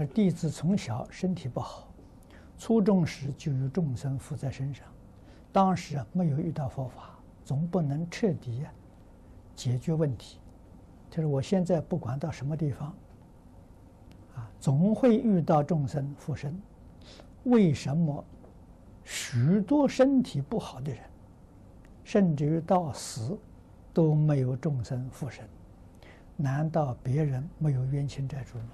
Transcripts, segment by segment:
他弟子从小身体不好，初中时就有众生附在身上，当时啊没有遇到佛法，总不能彻底解决问题。他说我现在不管到什么地方，啊，总会遇到众生附身。为什么许多身体不好的人，甚至于到死都没有众生附身？难道别人没有冤亲债主吗？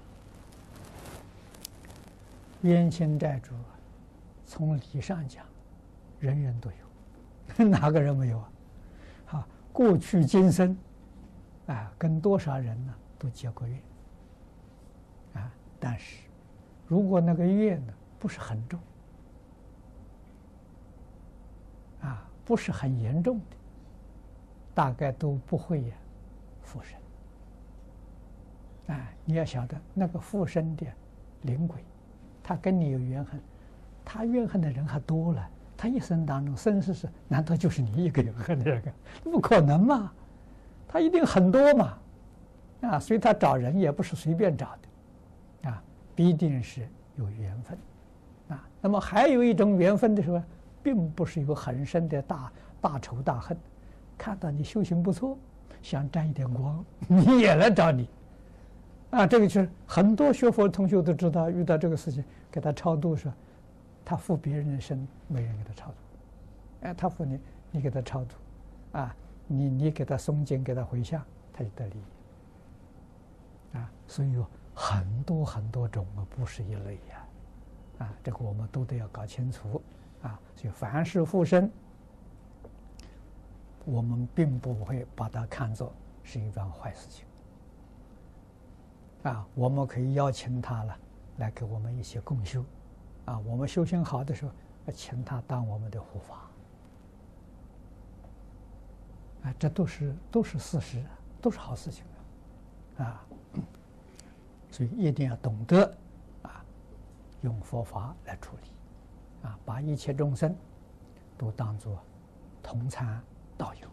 冤亲债主，从理上讲，人人都有，哪个人没有啊？好，过去今生，啊，跟多少人呢都结过怨，啊，但是如果那个怨呢？不是很重，啊，不是很严重的，大概都不会呀附身。啊，你要晓得，那个附身的灵鬼，他跟你有怨恨，他怨恨的人还多了。他一生当中生世世，难道就是你一个怨恨的人？不可能嘛，他一定很多嘛。啊，所以他找人也不是随便找的，啊，必定是有缘分。啊，那么还有一种缘分的时候，并不是有很深的大大仇大恨，看到你修行不错，想沾一点光，你也来找你。啊，这个就是很多学佛同学都知道，遇到这个事情给他超度说，他附别人的身，没人给他超度。哎，他附你，你给他超度，啊，你你给他诵经，给他回向，他就得利益。啊，所以有很多很多种啊，不是一类呀。啊，这个我们都得要搞清楚，啊，所以凡是附身，我们并不会把它看作是一桩坏事情，啊，我们可以邀请他了，来给我们一些共修，啊，我们修行好的时候，请他当我们的护法，啊，这都是都是事实，都是好事情，啊，所以一定要懂得。啊用佛法来处理，啊，把一切众生都当作同参道友。